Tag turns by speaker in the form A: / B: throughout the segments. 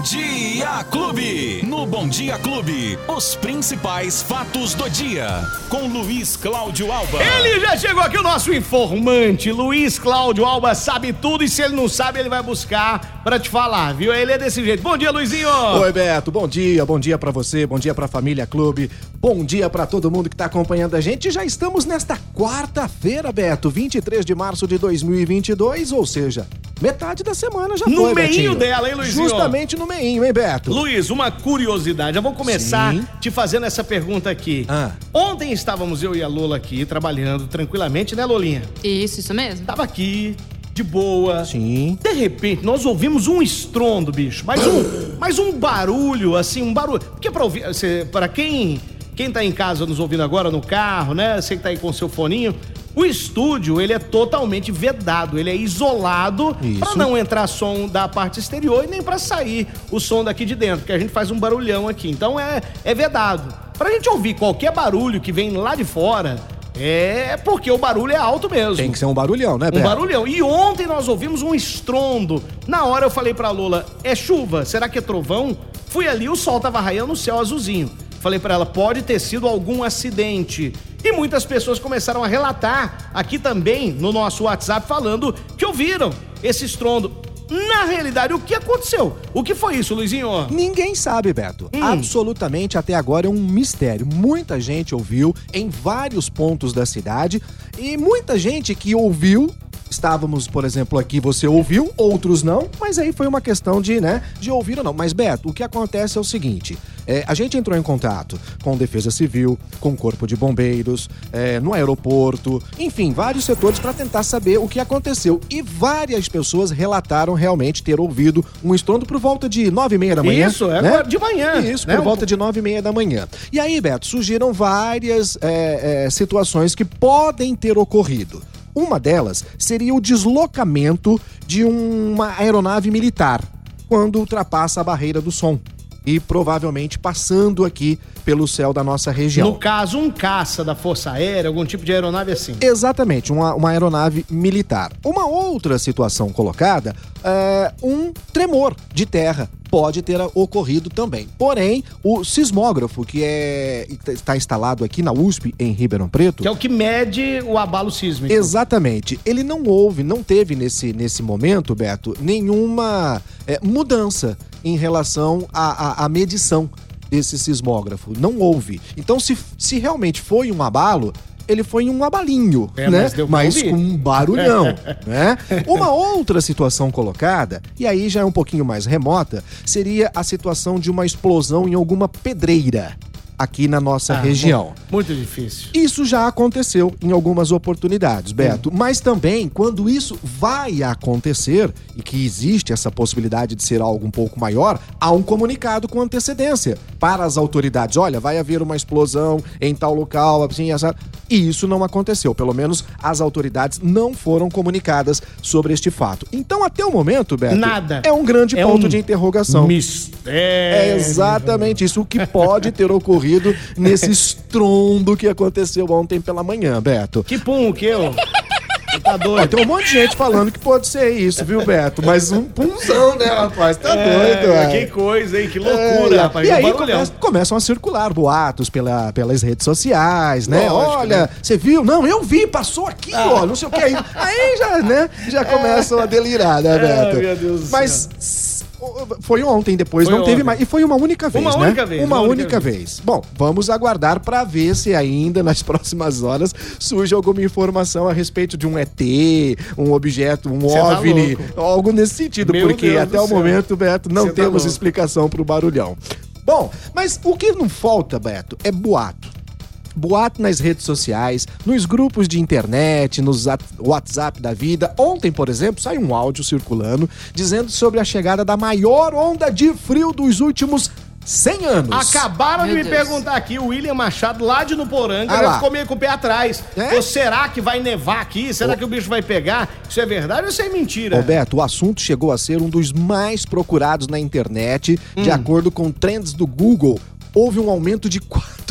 A: Bom Dia Clube. No Bom Dia Clube, os principais fatos do dia. Com Luiz Cláudio Alba.
B: Ele já chegou aqui, o nosso informante, Luiz Cláudio Alba, sabe tudo e se ele não sabe, ele vai buscar pra te falar, viu? Ele é desse jeito. Bom dia, Luizinho!
C: Oi, Beto, bom dia, bom dia pra você, bom dia pra família Clube, bom dia pra todo mundo que tá acompanhando a gente. Já estamos nesta quarta-feira, Beto, 23 de março de 2022, ou seja, metade da semana já
B: No
C: foi,
B: meinho
C: Betinho.
B: dela, hein, Luizinho?
C: Justamente no meinho, hein, Beto?
B: Luiz, uma curiosidade. Eu vou começar
C: Sim.
B: te fazendo essa pergunta aqui.
C: Ah.
B: Ontem estávamos eu e a Lola aqui trabalhando tranquilamente, né, Lolinha?
D: Isso, isso mesmo.
B: Tava aqui, de boa.
C: Sim.
B: De repente, nós ouvimos um estrondo, bicho. Mais um, mais um barulho, assim, um barulho. Porque pra ouvir, pra quem, quem tá em casa nos ouvindo agora, no carro, né? Você que tá aí com o seu foninho. O estúdio, ele é totalmente vedado, ele é isolado pra não entrar som da parte exterior e nem pra sair o som daqui de dentro, porque a gente faz um barulhão aqui. Então é, é vedado. Pra gente ouvir qualquer barulho que vem lá de fora, é porque o barulho é alto mesmo.
C: Tem que ser um barulhão, né,
B: Um
C: Beto?
B: barulhão. E ontem nós ouvimos um estrondo. Na hora eu falei pra Lola, é chuva? Será que é trovão? Fui ali, o sol tava raiando no céu azulzinho. Falei pra ela, pode ter sido algum acidente. E muitas pessoas começaram a relatar aqui também no nosso WhatsApp falando que ouviram esse estrondo. Na realidade, o que aconteceu? O que foi isso, Luizinho?
C: Ninguém sabe, Beto.
B: Hum.
C: Absolutamente até agora é um mistério. Muita gente ouviu em vários pontos da cidade e muita gente que ouviu. Estávamos, por exemplo, aqui, você ouviu, outros não, mas aí foi uma questão de, né, de ouvir ou não. Mas, Beto, o que acontece é o seguinte: é, a gente entrou em contato com Defesa Civil, com o Corpo de Bombeiros, é, no aeroporto, enfim, vários setores para tentar saber o que aconteceu. E várias pessoas relataram realmente ter ouvido um estrondo por volta de nove e meia da manhã.
B: Isso, é
C: né?
B: de manhã,
C: Isso,
B: né?
C: por volta de nove e meia da manhã. E aí, Beto, surgiram várias é, é, situações que podem ter ocorrido. Uma delas seria o deslocamento de uma aeronave militar quando ultrapassa a barreira do som. E provavelmente passando aqui pelo céu da nossa região.
B: No caso, um caça da Força Aérea, algum tipo de aeronave assim.
C: Exatamente, uma, uma aeronave militar. Uma outra situação colocada é um tremor de terra. Pode ter ocorrido também. Porém, o sismógrafo, que é está instalado aqui na USP, em Ribeirão Preto,
B: Que é o que mede o abalo sísmico.
C: Exatamente. Ele não houve, não teve nesse, nesse momento, Beto, nenhuma é, mudança em relação à, medição desse sismógrafo. Não houve. Então, se, se realmente foi um abalo, ele foi um abalinho,
B: É,
C: né?
B: mas
C: Mas com um barulhão, né? Uma outra situação colocada, e aí já é um pouquinho mais remota, seria a situação de uma explosão em alguma pedreira aqui na nossa
B: Ah,
C: região.
B: Muito difícil.
C: Isso já aconteceu em algumas oportunidades, Beto. Mas também, quando isso vai acontecer, e que existe essa possibilidade de ser algo um pouco maior, há um comunicado com antecedência para as autoridades. Olha, vai haver uma explosão em tal local, assim, essa... E isso não aconteceu. Pelo menos as autoridades não foram comunicadas sobre este fato. Então, até o momento, Beto,
B: Nada.
C: é um grande
B: É
C: ponto
B: um
C: de interrogação.
B: Mistério.
C: É exatamente isso o que pode ter ocorrido nesse estrondo que aconteceu ontem pela manhã, Beto.
B: Que pum, que eu. Tá doido?
C: tem um monte de gente falando que pode ser isso, viu, Beto? Mas um punzão, né, rapaz? Tá doido,
B: É,
C: é.
B: que coisa, hein? Que loucura,
C: É,
B: rapaz.
C: E
B: um
C: aí começa- começam a circular boatos pela, pelas redes sociais, né?
B: Lógico,
C: Olha,
B: né?
C: você viu? Não, eu vi, passou aqui, ó, não sei o que. Aí, aí já, né? Já começam a delirar, né, Beto?
B: meu Deus do
C: Mas foi ontem, depois
B: Foi
C: não teve
B: ontem.
C: mais. E foi uma única vez,
B: Uma
C: né?
B: única vez,
C: Uma,
B: uma única
C: única vez. Bom, vamos aguardar pra ver se ainda nas próximas horas surge alguma informação a respeito de um ET, um objeto, um
B: Cê tá
C: OVNI,
B: louco.
C: algo nesse sentido,
B: Meu
C: porque
B: Deus
C: até o
B: céu.
C: momento, Beto, não
B: Cê tá
C: temos
B: louco.
C: explicação pro barulhão. Bom, mas o que não falta, Beto, é boato. Boato nas redes sociais, nos grupos de internet, nos at- WhatsApp da vida. Ontem, por exemplo, saiu um áudio circulando dizendo sobre a chegada da maior onda de frio dos últimos 100 anos.
B: Acabaram de
D: Meu
B: me
D: Deus.
B: perguntar aqui, o William Machado, lá de Nuporanga,
C: Ah
B: já
C: lá.
B: ficou meio com o pé atrás.
C: É?
B: Ou será que vai nevar aqui? Será que o bicho vai pegar? Isso é verdade ou isso é mentira?
C: Roberto, o assunto chegou a ser um dos mais procurados na internet.
B: Hum.
C: De acordo com trends do Google, houve um aumento de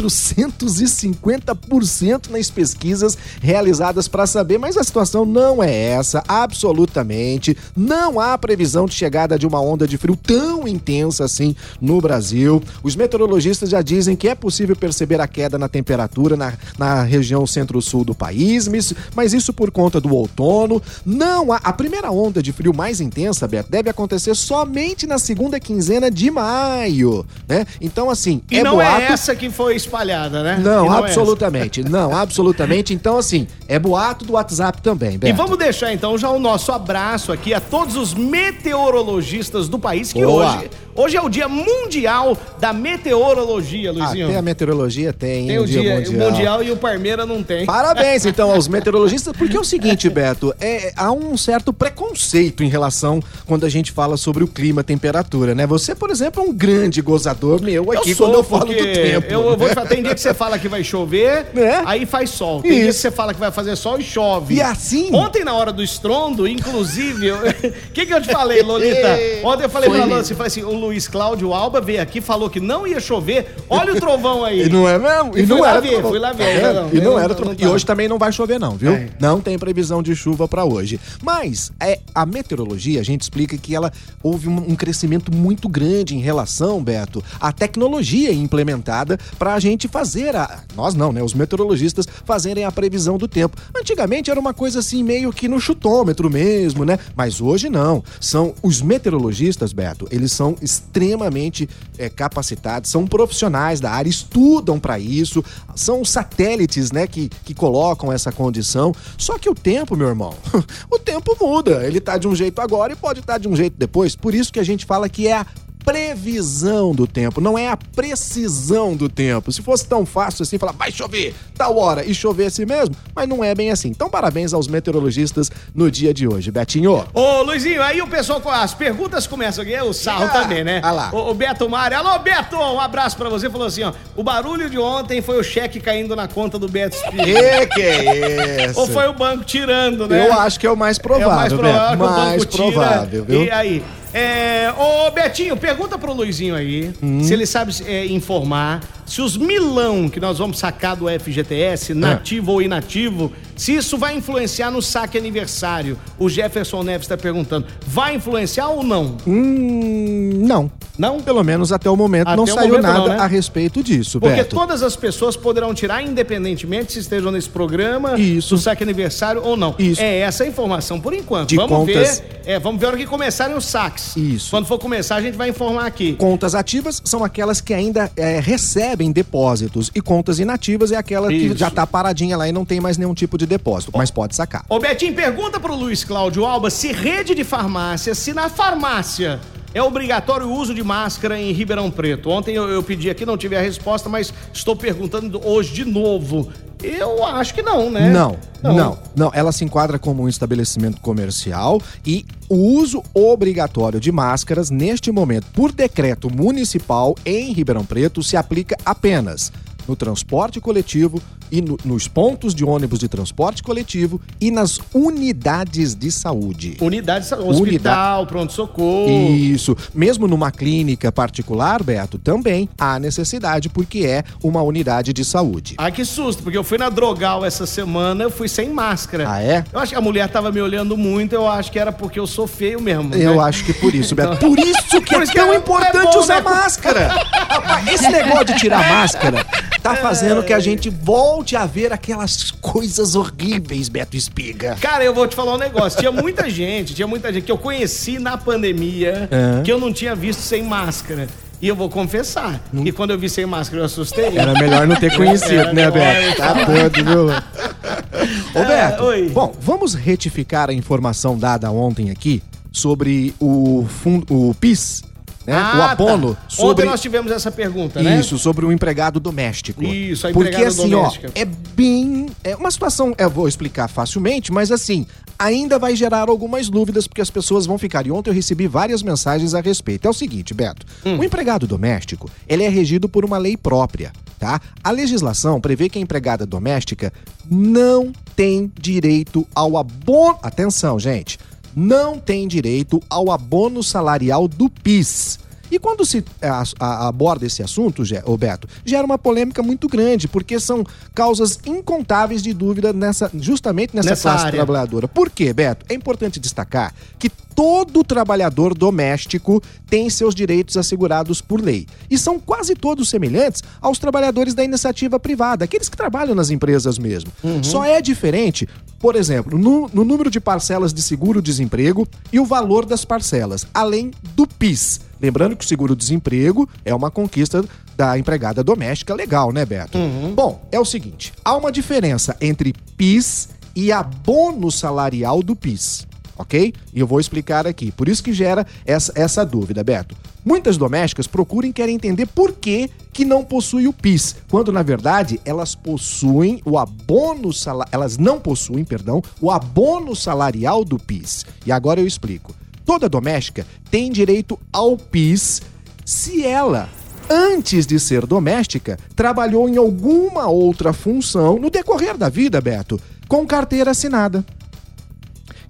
C: 450% nas pesquisas realizadas para saber, mas a situação não é essa, absolutamente. Não há previsão de chegada de uma onda de frio tão intensa assim no Brasil. Os meteorologistas já dizem que é possível perceber a queda na temperatura na, na região centro-sul do país, mas isso por conta do outono. Não há. A primeira onda de frio mais intensa, Beto, deve acontecer somente na segunda quinzena de maio, né? Então, assim,
B: e
C: é
B: não
C: boato...
B: é essa que foi espalhada, né?
C: Não,
B: não
C: absolutamente. É não, absolutamente. Então, assim, é boato do WhatsApp também, Beto.
B: E vamos deixar, então, já o nosso abraço aqui a todos os meteorologistas do país que Boa. hoje Hoje é o dia mundial da meteorologia, Luizinho.
C: Até a meteorologia tem,
B: Tem o dia, dia mundial. o mundial e o Parmeira não tem.
C: Parabéns, então, aos meteorologistas, porque é o seguinte, Beto, é, há um certo preconceito em relação quando a gente fala sobre o clima, temperatura, né? Você, por exemplo, é um grande gozador meu aqui eu
B: sou,
C: quando eu falo do tempo.
B: Eu, eu vou te falar, tem dia que você fala que vai chover, é? aí faz sol. Tem Isso. dia que você fala que vai fazer sol e chove.
C: E assim?
B: Ontem, na hora do estrondo, inclusive, o que, que eu te falei, Lolita? Ontem eu falei Foi pra Lolita, assim, falei assim, o Luiz Cláudio Alba veio aqui, falou que não ia chover. Olha o trovão aí.
C: E não é mesmo?
B: E, e não era ver. Fui lá ver.
C: Tá não, e não, não era trovão. E hoje também não vai chover não, viu? É. Não tem previsão de chuva para hoje. Mas é a meteorologia, a gente explica que ela houve um, um crescimento muito grande em relação, Beto, à tecnologia implementada para a gente fazer a nós não, né? Os meteorologistas fazerem a previsão do tempo. Antigamente era uma coisa assim meio que no chutômetro mesmo, né? Mas hoje não. São os meteorologistas, Beto, eles são extremamente é, capacitados, são profissionais da área, estudam para isso, são satélites, né, que, que colocam essa condição. Só que o tempo, meu irmão, o tempo muda. Ele tá de um jeito agora e pode estar tá de um jeito depois. Por isso que a gente fala que é a previsão do tempo, não é a precisão do tempo. Se fosse tão fácil assim, falar vai chover tal hora e chover assim mesmo, mas não é bem assim. Então, parabéns aos meteorologistas no dia de hoje, Betinho.
B: Ô, Luizinho, aí o pessoal, as perguntas começam aqui, o sarro ah, também, né?
C: Ah lá.
B: O, o Beto Mário, alô, Beto, um abraço pra você, falou assim, ó, o barulho de ontem foi o cheque caindo na conta do Beto
C: Que que é isso?
B: Ou foi o banco tirando, né?
C: Eu acho que é o mais provável, é o mais provável, Beto. Mais provável, viu?
B: E aí? É, ô Betinho, pergunta pro Luizinho aí hum. se ele sabe é, informar se os milão que nós vamos sacar do FGTS, nativo é. ou inativo, se isso vai influenciar no saque aniversário. O Jefferson Neves está perguntando, vai influenciar ou não?
C: Hum, não. Não? Pelo menos até o momento até não saiu momento nada não, né? a respeito disso,
B: Porque
C: Beto.
B: todas as pessoas poderão tirar, independentemente se estejam nesse programa,
C: isso.
B: do saque aniversário ou não.
C: Isso.
B: É essa a informação por enquanto.
C: De
B: vamos
C: contas...
B: ver, é, vamos ver a hora que começarem os saques.
C: Isso.
B: Quando for começar, a gente vai informar aqui.
C: Contas ativas são aquelas que ainda é, recebem depósitos e contas inativas é aquela Isso. que já está paradinha lá e não tem mais nenhum tipo de depósito, mas pode sacar.
B: Ô Betinho, pergunta pro Luiz Cláudio Alba se rede de farmácia, se na farmácia é obrigatório o uso de máscara em Ribeirão Preto. Ontem eu, eu, pedi aqui, não tive a resposta, mas estou perguntando hoje de novo. Eu acho que não, né?
C: Não, não, não, não. Ela se enquadra como um estabelecimento comercial e o uso obrigatório de máscaras neste momento, por decreto municipal em Ribeirão Preto, se aplica apenas no transporte coletivo, e no, nos pontos de ônibus de transporte coletivo e nas unidades de saúde.
B: Unidade de saúde, hospital, pronto-socorro.
C: Isso. Mesmo numa clínica particular, Beto, também há necessidade porque é uma unidade de saúde.
B: Ai, que susto, porque eu fui na Drogal essa semana, eu fui sem máscara.
C: Ah, é?
B: Eu acho que a mulher tava me olhando muito, eu acho que era porque eu sou feio mesmo.
C: Eu né? acho que por isso, Beto. Por isso que por é tão que é importante é bom, usar né? máscara. Rapaz, esse negócio de tirar máscara tá fazendo que a gente volte a ver aquelas coisas horríveis, Beto Espiga.
B: Cara, eu vou te falar um negócio. Tinha muita gente, tinha muita gente que eu conheci na pandemia é. que eu não tinha visto sem máscara. E eu vou confessar hum. que quando eu vi sem máscara eu assustei.
C: Era melhor não ter conhecido, né, Beto? Tá doido, viu? Ô, Beto, é, bom, vamos retificar a informação dada ontem aqui sobre o, fundo, o PIS né? Ah, o abono. Tá.
B: Sobre... Ontem nós tivemos essa pergunta,
C: né? Isso, sobre o empregado doméstico.
B: Isso, a
C: Porque assim,
B: doméstica.
C: ó, é bem. É uma situação, eu vou explicar facilmente, mas assim, ainda vai gerar algumas dúvidas, porque as pessoas vão ficar. E ontem eu recebi várias mensagens a respeito. É o seguinte, Beto: hum. o empregado doméstico ele é regido por uma lei própria. Tá? A legislação prevê que a empregada doméstica não tem direito ao abono. Atenção, gente! Não tem direito ao abono salarial do PIS. E quando se a, a, aborda esse assunto, Roberto, gera uma polêmica muito grande, porque são causas incontáveis de dúvida nessa, justamente nessa, nessa classe área. trabalhadora. Por quê, Beto? É importante destacar que todo trabalhador doméstico tem seus direitos assegurados por lei. E são quase todos semelhantes aos trabalhadores da iniciativa privada, aqueles que trabalham nas empresas mesmo. Uhum. Só é diferente, por exemplo, no, no número de parcelas de seguro-desemprego e o valor das parcelas, além do PIS. Lembrando que o seguro-desemprego é uma conquista da empregada doméstica legal, né, Beto? Uhum. Bom, é o seguinte: há uma diferença entre PIS e abono salarial do PIS ok? E eu vou explicar aqui. Por isso que gera essa, essa dúvida, Beto. Muitas domésticas procuram e querem entender por que, que não possui o PIS, quando na verdade elas possuem o abono salarial, elas não possuem, perdão, o abono salarial do PIS. E agora eu explico. Toda doméstica tem direito ao PIS se ela antes de ser doméstica, trabalhou em alguma outra função no decorrer da vida, Beto, com carteira assinada.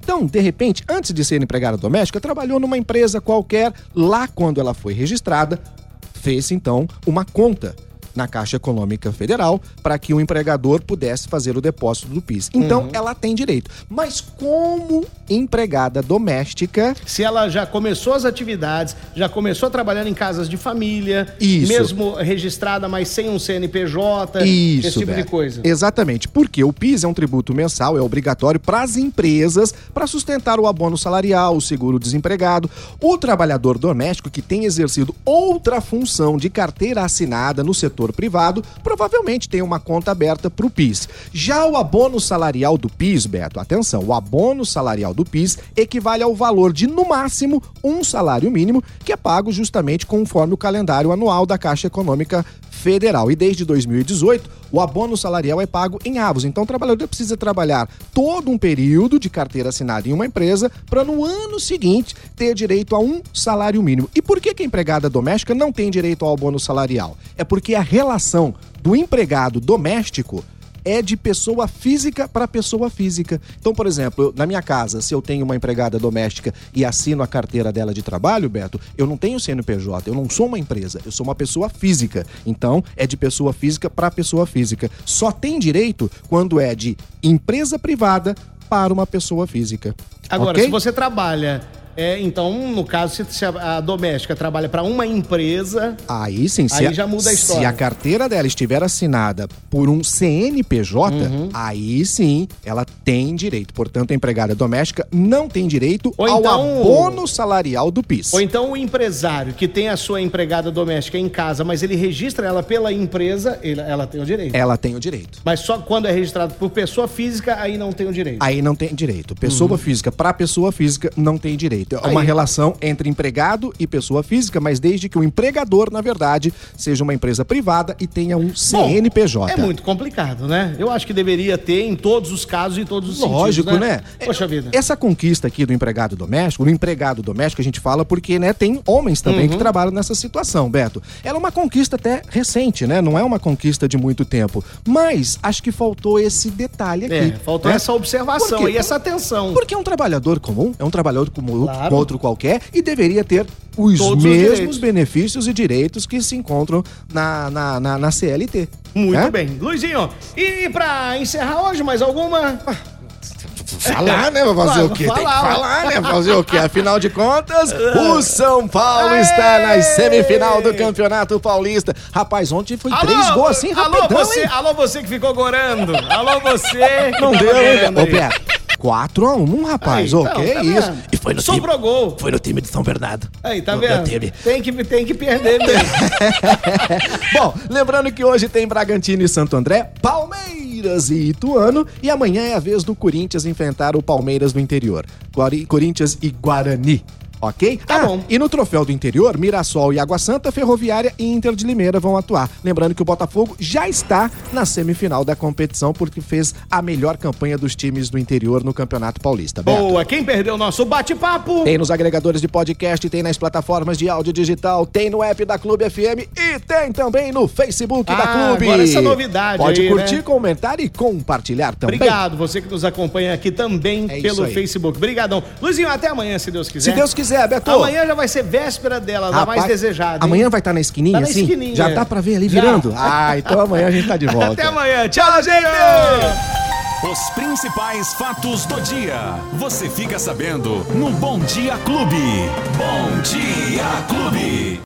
C: Então, de repente, antes de ser empregada doméstica, trabalhou numa empresa qualquer, lá quando ela foi registrada, fez então uma conta na Caixa Econômica Federal para que o empregador pudesse fazer o depósito do PIS. Então, uhum. ela tem direito. Mas como empregada doméstica.
B: Se ela já começou as atividades, já começou trabalhando em casas de família, Isso. mesmo registrada, mas sem um CNPJ,
C: Isso, esse tipo de coisa. Exatamente. Porque o PIS é um tributo mensal, é obrigatório para as empresas para sustentar o abono salarial, o seguro-desempregado. O trabalhador doméstico que tem exercido outra função de carteira assinada no setor setor privado, provavelmente tem uma conta aberta para o PIS. Já o abono salarial do PIS, Beto, atenção, o abono salarial do PIS equivale ao valor de, no máximo, um salário mínimo, que é pago justamente conforme o calendário anual da Caixa Econômica Federal. E desde 2018, o abono salarial é pago em avos. Então, o trabalhador precisa trabalhar todo um período de carteira assinada em uma empresa para no ano seguinte ter direito a um salário mínimo. E por que, que a empregada doméstica não tem direito ao abono salarial? É porque a relação do empregado doméstico é de pessoa física para pessoa física. Então, por exemplo, na minha casa, se eu tenho uma empregada doméstica e assino a carteira dela de trabalho, Beto, eu não tenho CNPJ, eu não sou uma empresa, eu sou uma pessoa física. Então, é de pessoa física para pessoa física. Só tem direito quando é de empresa privada para uma pessoa física.
B: Agora, okay? se você trabalha é, então, no caso, se a doméstica trabalha para uma empresa.
C: Aí sim,
B: aí a, já muda a história.
C: Se a carteira dela estiver assinada por um CNPJ, uhum. aí sim ela tem direito. Portanto, a empregada doméstica não tem direito Ou ao então, abono salarial do PIS.
B: Ou então o empresário que tem a sua empregada doméstica em casa, mas ele registra ela pela empresa, ela tem o direito.
C: Ela tem o direito.
B: Mas só quando é registrado por pessoa física, aí não tem o direito.
C: Aí não tem direito. Pessoa uhum. física para pessoa física não tem direito é uma relação entre empregado e pessoa física, mas desde que o empregador, na verdade, seja uma empresa privada e tenha um CNPJ. Bom,
B: é muito complicado, né? Eu acho que deveria ter em todos os casos e todos os
C: Lógico,
B: sentidos,
C: né? né? Poxa vida. Essa conquista aqui do empregado doméstico, no empregado doméstico a gente fala porque, né, tem homens também uhum. que trabalham nessa situação, Beto. Ela é uma conquista até recente, né? Não é uma conquista de muito tempo, mas acho que faltou esse detalhe aqui. É,
B: faltou né? essa observação e essa atenção.
C: Porque é um trabalhador comum, é um trabalhador comum, claro claro. outro qualquer e deveria ter os Todos mesmos os benefícios e direitos que se encontram na, na, na, na CLT.
B: Muito é? bem. Luizinho, e pra encerrar hoje, mais alguma?
C: Falar, né? Fazer o quê? Falar, Tem que falar, né? Fazer o quê? Afinal de contas, o São Paulo está na semifinal do Campeonato Paulista. Rapaz, ontem foi alô, três gols assim, rapidão,
B: alô você, hein? Alô você que ficou gorando. Alô você
C: Não deu, hein? Ô, Pé, 4x1, rapaz. Aí, ok, tá isso.
B: E foi no Sobrou time, gol.
C: Foi no time de São Bernardo.
B: Aí, tá no, vendo? Tem que, tem que perder mesmo.
C: Bom, lembrando que hoje tem Bragantino e Santo André, Palmeiras e Ituano. E amanhã é a vez do Corinthians enfrentar o Palmeiras do interior. Corinthians e Guarani ok?
B: Tá ah, bom.
C: E no troféu do interior, Mirassol e Água Santa, Ferroviária e Inter de Limeira vão atuar. Lembrando que o Botafogo já está na semifinal da competição porque fez a melhor campanha dos times do interior no Campeonato Paulista.
B: Beto. Boa, quem perdeu o nosso bate-papo?
C: Tem nos agregadores de podcast, tem nas plataformas de áudio digital, tem no app da Clube FM e tem também no Facebook ah, da Clube.
B: Agora essa novidade
C: Pode
B: aí,
C: curtir,
B: né?
C: comentar e compartilhar também.
B: Obrigado, você que nos acompanha aqui também é pelo Facebook. Obrigadão. Luizinho, até amanhã, se Deus quiser.
C: Se Deus quiser Pois é, Beto.
B: Amanhã já vai ser véspera dela, da mais desejada. hein?
C: Amanhã vai estar na esquininha,
B: Tá na
C: assim?
B: esquininha.
C: Já tá pra ver ali
B: Já.
C: virando? Ah, então amanhã a gente tá de volta.
B: Até amanhã. Tchau, gente!
A: Os principais fatos do dia. Você fica sabendo no Bom Dia Clube. Bom Dia Clube.